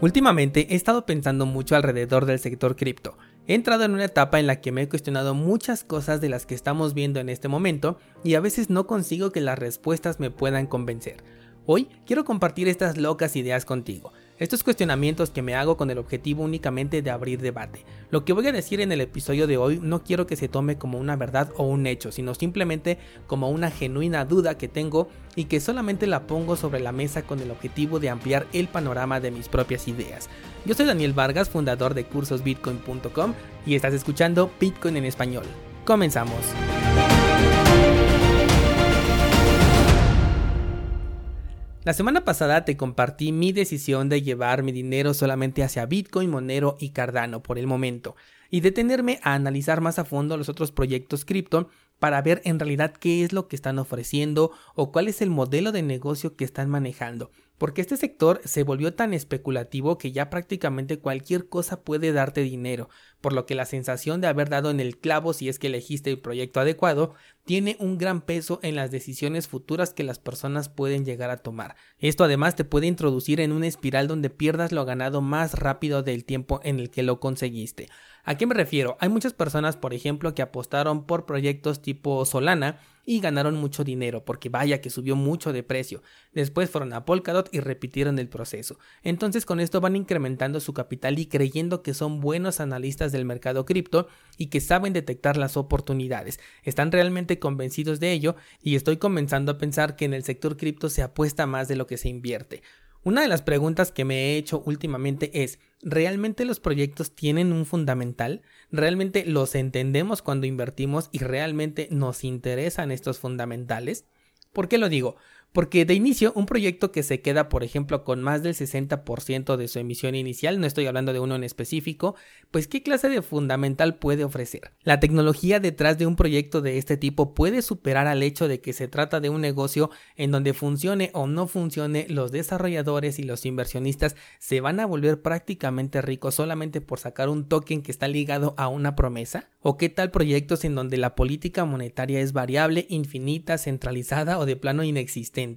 Últimamente he estado pensando mucho alrededor del sector cripto. He entrado en una etapa en la que me he cuestionado muchas cosas de las que estamos viendo en este momento y a veces no consigo que las respuestas me puedan convencer. Hoy quiero compartir estas locas ideas contigo. Estos cuestionamientos que me hago con el objetivo únicamente de abrir debate. Lo que voy a decir en el episodio de hoy no quiero que se tome como una verdad o un hecho, sino simplemente como una genuina duda que tengo y que solamente la pongo sobre la mesa con el objetivo de ampliar el panorama de mis propias ideas. Yo soy Daniel Vargas, fundador de cursosbitcoin.com y estás escuchando Bitcoin en español. Comenzamos. La semana pasada te compartí mi decisión de llevar mi dinero solamente hacia Bitcoin, Monero y Cardano por el momento y detenerme a analizar más a fondo los otros proyectos cripto para ver en realidad qué es lo que están ofreciendo o cuál es el modelo de negocio que están manejando porque este sector se volvió tan especulativo que ya prácticamente cualquier cosa puede darte dinero, por lo que la sensación de haber dado en el clavo si es que elegiste el proyecto adecuado tiene un gran peso en las decisiones futuras que las personas pueden llegar a tomar. Esto además te puede introducir en una espiral donde pierdas lo ganado más rápido del tiempo en el que lo conseguiste. ¿A qué me refiero? Hay muchas personas, por ejemplo, que apostaron por proyectos tipo Solana y ganaron mucho dinero porque vaya que subió mucho de precio. Después fueron a Polkadot y repitieron el proceso. Entonces con esto van incrementando su capital y creyendo que son buenos analistas del mercado cripto y que saben detectar las oportunidades. Están realmente convencidos de ello y estoy comenzando a pensar que en el sector cripto se apuesta más de lo que se invierte. Una de las preguntas que me he hecho últimamente es, ¿realmente los proyectos tienen un fundamental? ¿Realmente los entendemos cuando invertimos y realmente nos interesan estos fundamentales? ¿Por qué lo digo? Porque de inicio, un proyecto que se queda, por ejemplo, con más del 60% de su emisión inicial, no estoy hablando de uno en específico, pues ¿qué clase de fundamental puede ofrecer? La tecnología detrás de un proyecto de este tipo puede superar al hecho de que se trata de un negocio en donde funcione o no funcione, los desarrolladores y los inversionistas se van a volver prácticamente ricos solamente por sacar un token que está ligado a una promesa? ¿O qué tal proyectos en donde la política monetaria es variable, infinita, centralizada o de plano inexistente?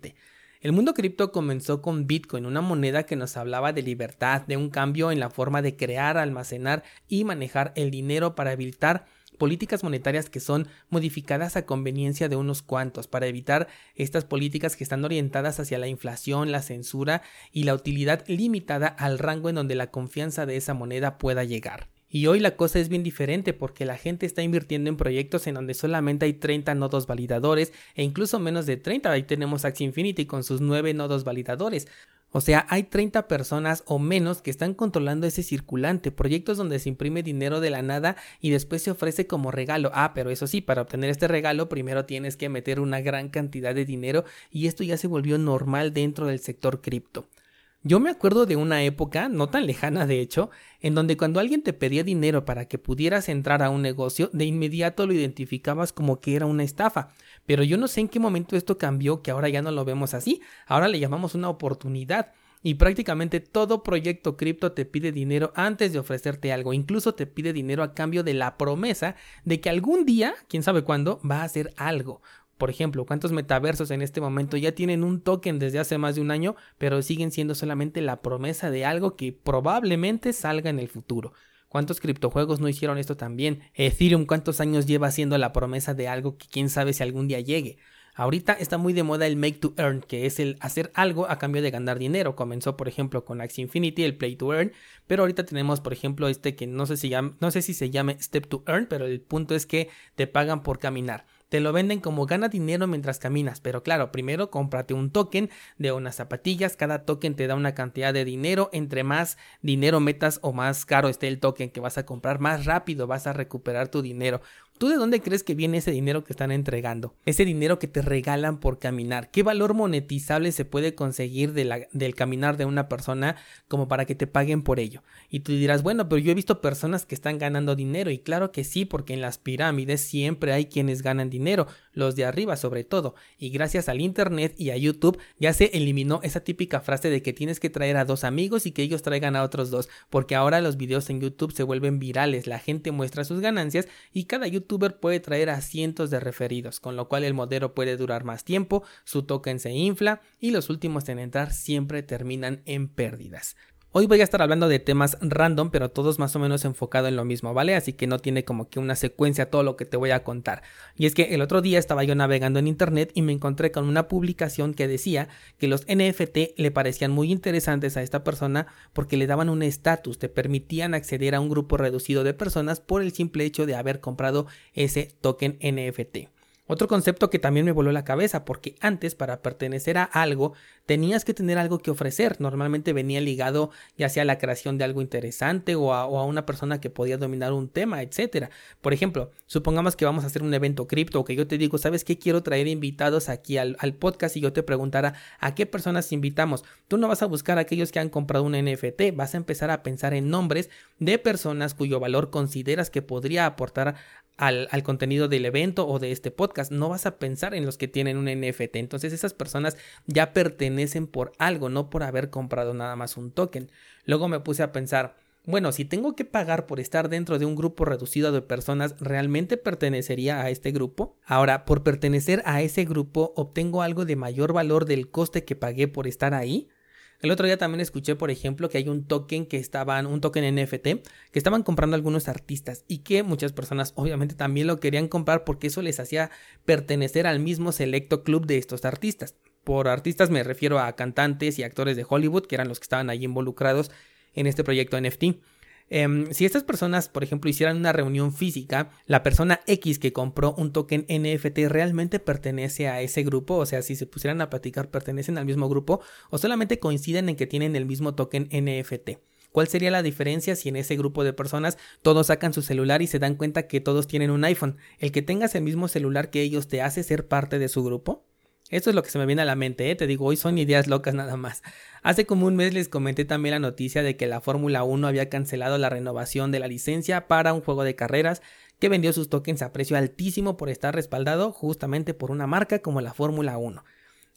El mundo cripto comenzó con Bitcoin, una moneda que nos hablaba de libertad, de un cambio en la forma de crear, almacenar y manejar el dinero para evitar políticas monetarias que son modificadas a conveniencia de unos cuantos para evitar estas políticas que están orientadas hacia la inflación, la censura y la utilidad limitada al rango en donde la confianza de esa moneda pueda llegar. Y hoy la cosa es bien diferente porque la gente está invirtiendo en proyectos en donde solamente hay 30 nodos validadores e incluso menos de 30. Ahí tenemos Axie Infinity con sus 9 nodos validadores. O sea, hay 30 personas o menos que están controlando ese circulante, proyectos donde se imprime dinero de la nada y después se ofrece como regalo. Ah, pero eso sí, para obtener este regalo primero tienes que meter una gran cantidad de dinero y esto ya se volvió normal dentro del sector cripto. Yo me acuerdo de una época, no tan lejana de hecho, en donde cuando alguien te pedía dinero para que pudieras entrar a un negocio, de inmediato lo identificabas como que era una estafa. Pero yo no sé en qué momento esto cambió, que ahora ya no lo vemos así, ahora le llamamos una oportunidad. Y prácticamente todo proyecto cripto te pide dinero antes de ofrecerte algo, incluso te pide dinero a cambio de la promesa de que algún día, quién sabe cuándo, va a hacer algo. Por ejemplo, ¿cuántos metaversos en este momento ya tienen un token desde hace más de un año, pero siguen siendo solamente la promesa de algo que probablemente salga en el futuro? ¿Cuántos criptojuegos no hicieron esto también? Ethereum, ¿cuántos años lleva haciendo la promesa de algo que quién sabe si algún día llegue? Ahorita está muy de moda el make to earn, que es el hacer algo a cambio de ganar dinero. Comenzó, por ejemplo, con Axie Infinity, el play to earn, pero ahorita tenemos, por ejemplo, este que no sé si no sé si se llame step to earn, pero el punto es que te pagan por caminar te lo venden como gana dinero mientras caminas, pero claro, primero cómprate un token de unas zapatillas, cada token te da una cantidad de dinero, entre más dinero metas o más caro esté el token que vas a comprar, más rápido vas a recuperar tu dinero. ¿Tú de dónde crees que viene ese dinero que están entregando? Ese dinero que te regalan por caminar. ¿Qué valor monetizable se puede conseguir del caminar de una persona como para que te paguen por ello? Y tú dirás, bueno, pero yo he visto personas que están ganando dinero y claro que sí, porque en las pirámides siempre hay quienes ganan dinero, los de arriba sobre todo. Y gracias al Internet y a YouTube ya se eliminó esa típica frase de que tienes que traer a dos amigos y que ellos traigan a otros dos, porque ahora los videos en YouTube se vuelven virales, la gente muestra sus ganancias y cada YouTube puede traer a cientos de referidos, con lo cual el modelo puede durar más tiempo, su token se infla y los últimos en entrar siempre terminan en pérdidas. Hoy voy a estar hablando de temas random, pero todos más o menos enfocados en lo mismo, ¿vale? Así que no tiene como que una secuencia todo lo que te voy a contar. Y es que el otro día estaba yo navegando en internet y me encontré con una publicación que decía que los NFT le parecían muy interesantes a esta persona porque le daban un estatus, te permitían acceder a un grupo reducido de personas por el simple hecho de haber comprado ese token NFT. Otro concepto que también me voló la cabeza, porque antes para pertenecer a algo tenías que tener algo que ofrecer. Normalmente venía ligado ya sea a la creación de algo interesante o a, una persona que podía dominar un tema, etc. Por ejemplo, supongamos que vamos a hacer un evento cripto o que yo te digo, ¿sabes qué? Quiero traer invitados aquí al, podcast y yo te preguntara a qué personas invitamos. Tú no vas a buscar a aquellos que han comprado un NFT, vas a empezar a pensar en nombres de personas cuyo valor consideras que podría aportar al, contenido del evento o de este podcast. No vas a pensar en los que tienen un NFT. Entonces esas personas ya pertenecen por algo, no por haber comprado nada más un token. Luego me puse a pensar, bueno, si tengo que pagar por estar dentro de un grupo reducido de personas, ¿realmente pertenecería a este grupo? Ahora, por pertenecer a ese grupo, ¿obtengo algo de mayor valor del coste que pagué por estar ahí? El otro día también escuché, por ejemplo, que hay un token que estaban, un token NFT, que estaban comprando algunos artistas y que muchas personas obviamente también lo querían comprar porque eso les hacía pertenecer al mismo selecto club de estos artistas. Por artistas me refiero a cantantes y actores de Hollywood, que eran los que estaban ahí involucrados en este proyecto NFT. Em, si estas personas, por ejemplo, hicieran una reunión física, la persona X que compró un token NFT realmente pertenece a ese grupo, o sea, si se pusieran a platicar, pertenecen al mismo grupo o solamente coinciden en que tienen el mismo token NFT. ¿Cuál sería la diferencia si en ese grupo de personas todos sacan su celular y se dan cuenta que todos tienen un iPhone? ¿El que tengas el mismo celular que ellos te hace ser parte de su grupo? Esto es lo que se me viene a la mente, ¿eh? te digo, hoy son ideas locas nada más. Hace como un mes les comenté también la noticia de que la Fórmula 1 había cancelado la renovación de la licencia para un juego de carreras que vendió sus tokens a precio altísimo por estar respaldado justamente por una marca como la Fórmula 1.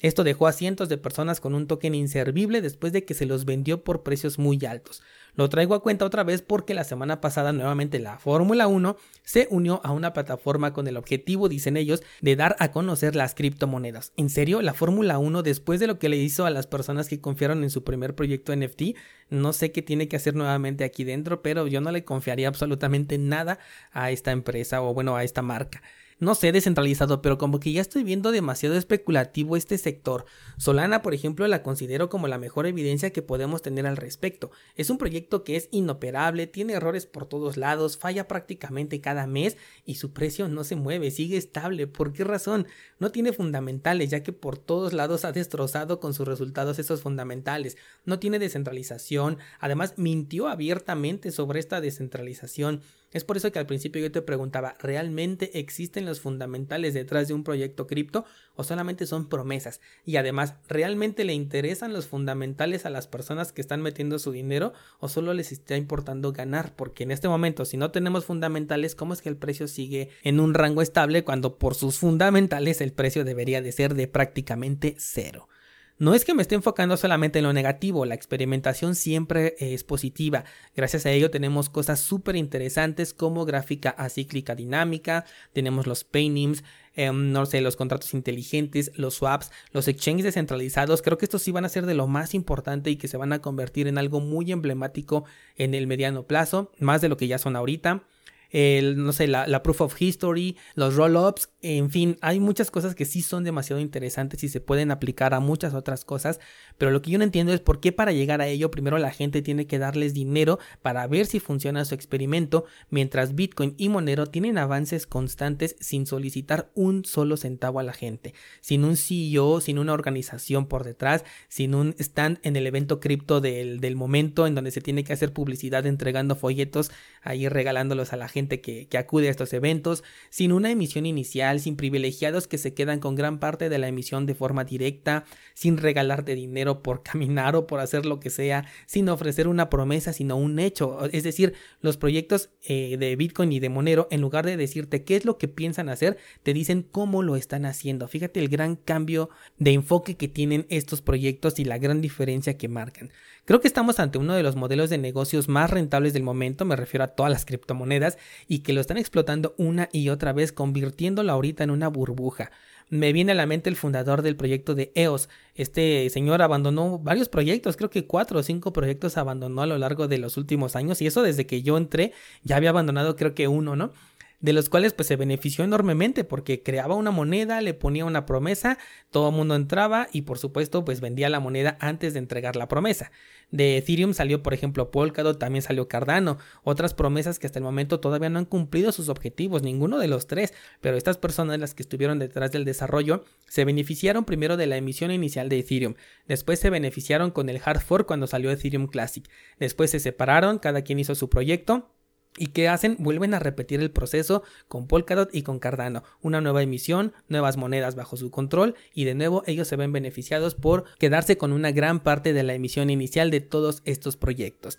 Esto dejó a cientos de personas con un token inservible después de que se los vendió por precios muy altos. Lo traigo a cuenta otra vez porque la semana pasada nuevamente la Fórmula 1 se unió a una plataforma con el objetivo, dicen ellos, de dar a conocer las criptomonedas. En serio, la Fórmula 1 después de lo que le hizo a las personas que confiaron en su primer proyecto NFT, no sé qué tiene que hacer nuevamente aquí dentro, pero yo no le confiaría absolutamente nada a esta empresa o bueno, a esta marca no sé, descentralizado, pero como que ya estoy viendo demasiado especulativo este sector. Solana, por ejemplo, la considero como la mejor evidencia que podemos tener al respecto. Es un proyecto que es inoperable, tiene errores por todos lados, falla prácticamente cada mes y su precio no se mueve, sigue estable. ¿Por qué razón? No tiene fundamentales, ya que por todos lados ha destrozado con sus resultados esos fundamentales. No tiene descentralización, además mintió abiertamente sobre esta descentralización. Es por eso que al principio yo te preguntaba, ¿realmente existen los fundamentales detrás de un proyecto cripto o solamente son promesas? Y además, ¿realmente le interesan los fundamentales a las personas que están metiendo su dinero o solo les está importando ganar? Porque en este momento, si no tenemos fundamentales, ¿cómo es que el precio sigue en un rango estable cuando por sus fundamentales el precio debería de ser de prácticamente cero? No es que me esté enfocando solamente en lo negativo, la experimentación siempre es positiva. Gracias a ello tenemos cosas súper interesantes como gráfica acíclica dinámica, tenemos los paintings, em, no sé, los contratos inteligentes, los swaps, los exchanges descentralizados. Creo que estos sí van a ser de lo más importante y que se van a convertir en algo muy emblemático en el mediano plazo, más de lo que ya son ahorita el, no sé, la, proof of history, los roll-ups, en fin, hay muchas cosas que sí son demasiado interesantes y se pueden aplicar a muchas otras cosas, pero lo que yo no entiendo es por qué para llegar a ello primero la gente tiene que darles dinero para ver si funciona su experimento, mientras Bitcoin y Monero tienen avances constantes sin solicitar un solo centavo a la gente, sin un CEO, sin una organización por detrás, sin un stand en el evento cripto del, del momento en donde se tiene que hacer publicidad entregando folletos ahí regalándolos a la gente que, acude a estos eventos, sin una emisión inicial, sin privilegiados que se quedan con gran parte de la emisión de forma directa, sin regalarte dinero por caminar o por hacer lo que sea, sin ofrecer una promesa, sino un hecho. Es decir, los proyectos eh, de Bitcoin y de Monero, en lugar de decirte qué es lo que piensan hacer, te dicen cómo lo están haciendo. Fíjate el gran cambio de enfoque que tienen estos proyectos y la gran diferencia que marcan. Creo que estamos ante uno de los modelos de negocios más rentables del momento, me refiero a todas las criptomonedas, y que lo están explotando una y otra vez, convirtiéndolo ahorita en una burbuja. Me viene a la mente el fundador del proyecto de EOS. Este señor abandonó varios proyectos, creo que cuatro o cinco proyectos abandonó a lo largo de los últimos años y eso desde que yo entré ya había abandonado creo que uno, ¿no? De los cuales pues se benefició enormemente porque creaba una moneda, le ponía una promesa, todo el mundo entraba y por supuesto pues vendía la moneda antes de entregar la promesa. De Ethereum salió por ejemplo Polkadot, también salió Cardano, otras promesas que hasta el momento todavía no han cumplido sus objetivos, ninguno de los tres, pero estas personas las que estuvieron detrás del desarrollo se beneficiaron primero de la emisión inicial de Ethereum, después se beneficiaron con el hard fork cuando salió Ethereum Classic, después se separaron, cada quien hizo su proyecto ¿Y qué hacen? Vuelven a repetir el proceso con Polkadot y con Cardano. Una nueva emisión, nuevas monedas bajo su control y de nuevo ellos se ven beneficiados por quedarse con una gran parte de la emisión inicial de todos estos proyectos.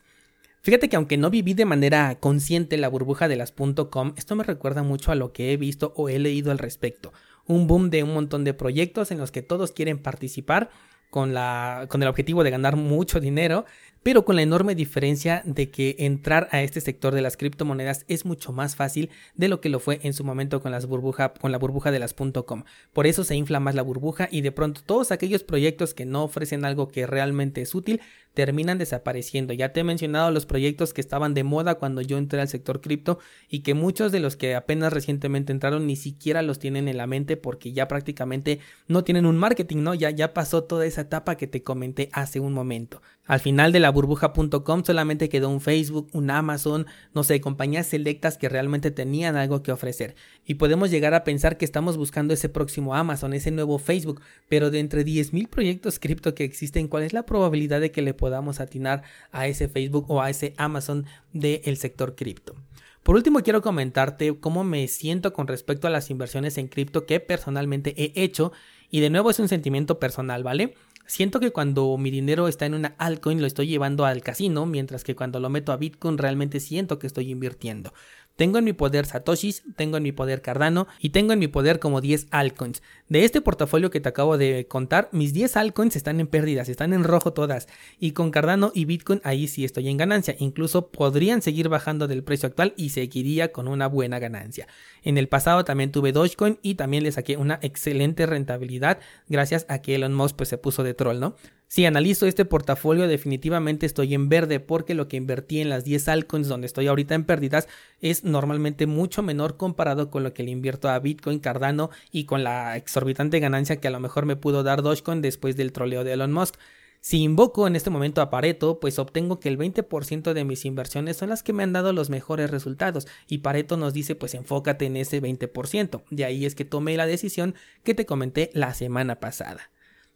Fíjate que aunque no viví de manera consciente la burbuja de las .com, esto me recuerda mucho a lo que he visto o he leído al respecto. Un boom de un montón de proyectos en los que todos quieren participar con, la, con el objetivo de ganar mucho dinero, pero con la enorme diferencia de que entrar a este sector de las criptomonedas es mucho más fácil de lo que lo fue en su momento con, las burbuja, con la burbuja de las .com. Por eso se infla más la burbuja y de pronto todos aquellos proyectos que no ofrecen algo que realmente es útil terminan desapareciendo. Ya te he mencionado los proyectos que estaban de moda cuando yo entré al sector cripto y que muchos de los que apenas recientemente entraron ni siquiera los tienen en la mente porque ya prácticamente no tienen un marketing, ¿no? Ya, ya pasó toda esa etapa que te comenté hace un momento. Al final de la burbuja.com solamente quedó un Facebook, un Amazon, no sé, compañías selectas que realmente tenían algo que ofrecer. Y podemos llegar a pensar que estamos buscando ese próximo Amazon, ese nuevo Facebook, pero de entre 10.000 proyectos cripto que existen, ¿cuál es la probabilidad de que le podamos atinar a ese Facebook o a ese Amazon del sector cripto? Por último, quiero comentarte cómo me siento con respecto a las inversiones en cripto que personalmente he hecho. Y de nuevo es un sentimiento personal, ¿vale? Siento que cuando mi dinero está en una altcoin lo estoy llevando al casino, mientras que cuando lo meto a Bitcoin realmente siento que estoy invirtiendo. Tengo en mi poder Satoshis, tengo en mi poder Cardano y tengo en mi poder como 10 altcoins. De este portafolio que te acabo de contar, mis 10 altcoins están en pérdidas, están en rojo todas. Y con Cardano y Bitcoin ahí sí estoy en ganancia. Incluso podrían seguir bajando del precio actual y seguiría con una buena ganancia. En el pasado también tuve Dogecoin y también le saqué una excelente rentabilidad gracias a que Elon Musk pues, se puso de troll, ¿no? Si analizo este portafolio, definitivamente estoy en verde porque lo que invertí en las 10 altcoins donde estoy ahorita en pérdidas es normalmente mucho menor comparado con lo que le invierto a Bitcoin, Cardano y con la exorbitante ganancia que a lo mejor me pudo dar Dogecoin después del troleo de Elon Musk. Si invoco en este momento a Pareto, pues obtengo que el 20% de mis inversiones son las que me han dado los mejores resultados y Pareto nos dice pues enfócate en ese 20%. De ahí es que tomé la decisión que te comenté la semana pasada.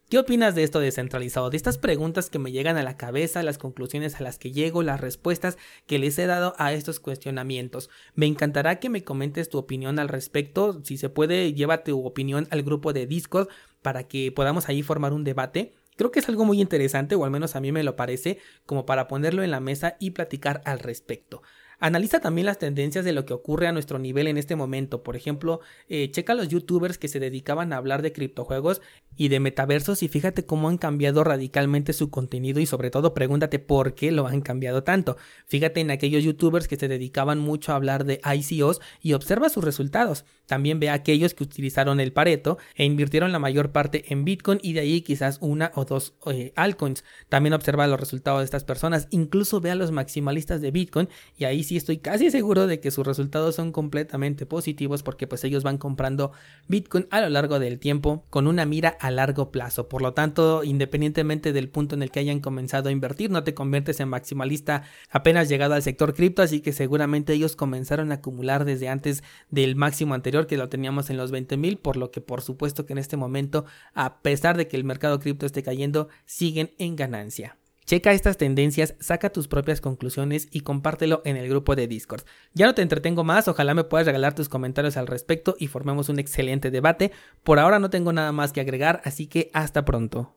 ¿Qué opinas de esto descentralizado? De estas preguntas que me llegan a la cabeza, las conclusiones a las que llego, las respuestas que les he dado a estos cuestionamientos. Me encantará que me comentes tu opinión al respecto. Si se puede, lleva tu opinión al grupo de Discord para que podamos ahí formar un debate. Creo que es algo muy interesante, o al menos a mí me lo parece, como para ponerlo en la mesa y platicar al respecto. Analiza también las tendencias de lo que ocurre a nuestro nivel en este momento. Por ejemplo, eh, checa los youtubers que se dedicaban a hablar de criptojuegos y de metaversos y fíjate cómo han cambiado radicalmente su contenido y sobre todo pregúntate por qué lo han cambiado tanto. Fíjate en aquellos youtubers que se dedicaban mucho a hablar de ICOs y observa sus resultados. También ve a aquellos que utilizaron el Pareto e invirtieron la mayor parte en Bitcoin y de ahí quizás una o dos eh, altcoins. También observa los resultados de estas personas. Incluso ve a los maximalistas de Bitcoin y ahí sí estoy casi seguro de que sus resultados son completamente positivos porque pues ellos van comprando Bitcoin a lo largo del tiempo con una mira a largo plazo. Por lo tanto, independientemente del punto en el que hayan comenzado a invertir, no te conviertes en maximalista apenas llegado al sector cripto, así que seguramente ellos comenzaron a acumular desde antes del máximo que lo teníamos en los 20 mil, por lo que por supuesto que en este momento, a pesar de que el mercado cripto esté cayendo, siguen en ganancia. Checa estas tendencias, saca tus propias conclusiones y compártelo en el grupo de Discord. Ya no te entretengo más, ojalá me puedas regalar tus comentarios al respecto y formemos un excelente debate. Por ahora no tengo nada más que agregar, así que hasta pronto.